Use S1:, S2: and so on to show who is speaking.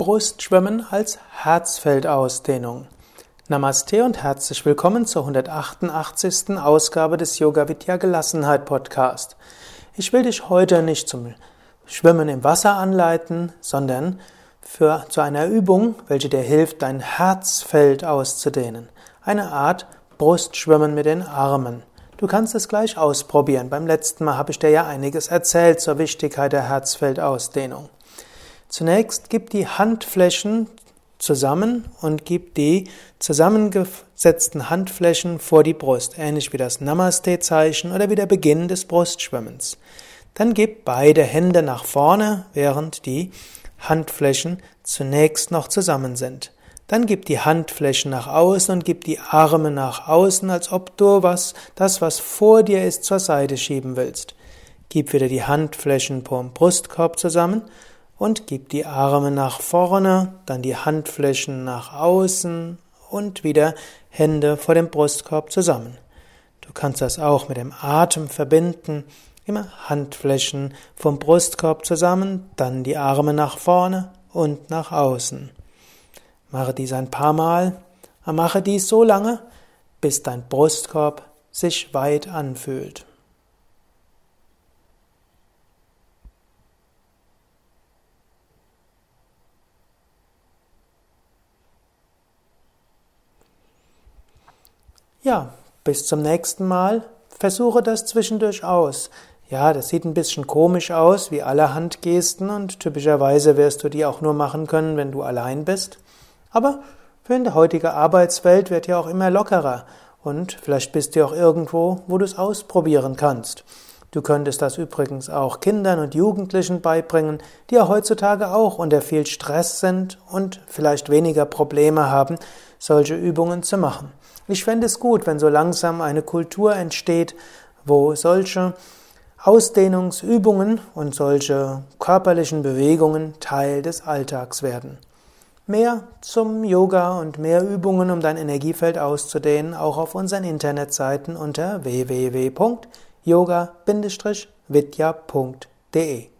S1: Brustschwimmen als Herzfeldausdehnung. Namaste und herzlich willkommen zur 188. Ausgabe des Yoga Vidya Gelassenheit Podcast. Ich will dich heute nicht zum Schwimmen im Wasser anleiten, sondern für, zu einer Übung, welche dir hilft, dein Herzfeld auszudehnen. Eine Art Brustschwimmen mit den Armen. Du kannst es gleich ausprobieren. Beim letzten Mal habe ich dir ja einiges erzählt zur Wichtigkeit der Herzfeldausdehnung. Zunächst gib die Handflächen zusammen und gib die zusammengesetzten Handflächen vor die Brust, ähnlich wie das Namaste-Zeichen oder wie der Beginn des Brustschwimmens. Dann gib beide Hände nach vorne, während die Handflächen zunächst noch zusammen sind. Dann gib die Handflächen nach außen und gib die Arme nach außen, als ob du was, das, was vor dir ist, zur Seite schieben willst. Gib wieder die Handflächen vom Brustkorb zusammen und gib die Arme nach vorne, dann die Handflächen nach außen und wieder Hände vor dem Brustkorb zusammen. Du kannst das auch mit dem Atem verbinden. Immer Handflächen vom Brustkorb zusammen, dann die Arme nach vorne und nach außen. Mache dies ein paar Mal. Mache dies so lange, bis dein Brustkorb sich weit anfühlt. Ja, bis zum nächsten Mal. Versuche das zwischendurch aus. Ja, das sieht ein bisschen komisch aus, wie alle Handgesten, und typischerweise wirst du die auch nur machen können, wenn du allein bist. Aber für die heutige Arbeitswelt wird ja auch immer lockerer. Und vielleicht bist du auch irgendwo, wo du es ausprobieren kannst. Du könntest das übrigens auch Kindern und Jugendlichen beibringen, die ja heutzutage auch unter viel Stress sind und vielleicht weniger Probleme haben, solche Übungen zu machen. Ich fände es gut, wenn so langsam eine Kultur entsteht, wo solche Ausdehnungsübungen und solche körperlichen Bewegungen Teil des Alltags werden. Mehr zum Yoga und mehr Übungen, um dein Energiefeld auszudehnen, auch auf unseren Internetseiten unter www.yoga-vidya.de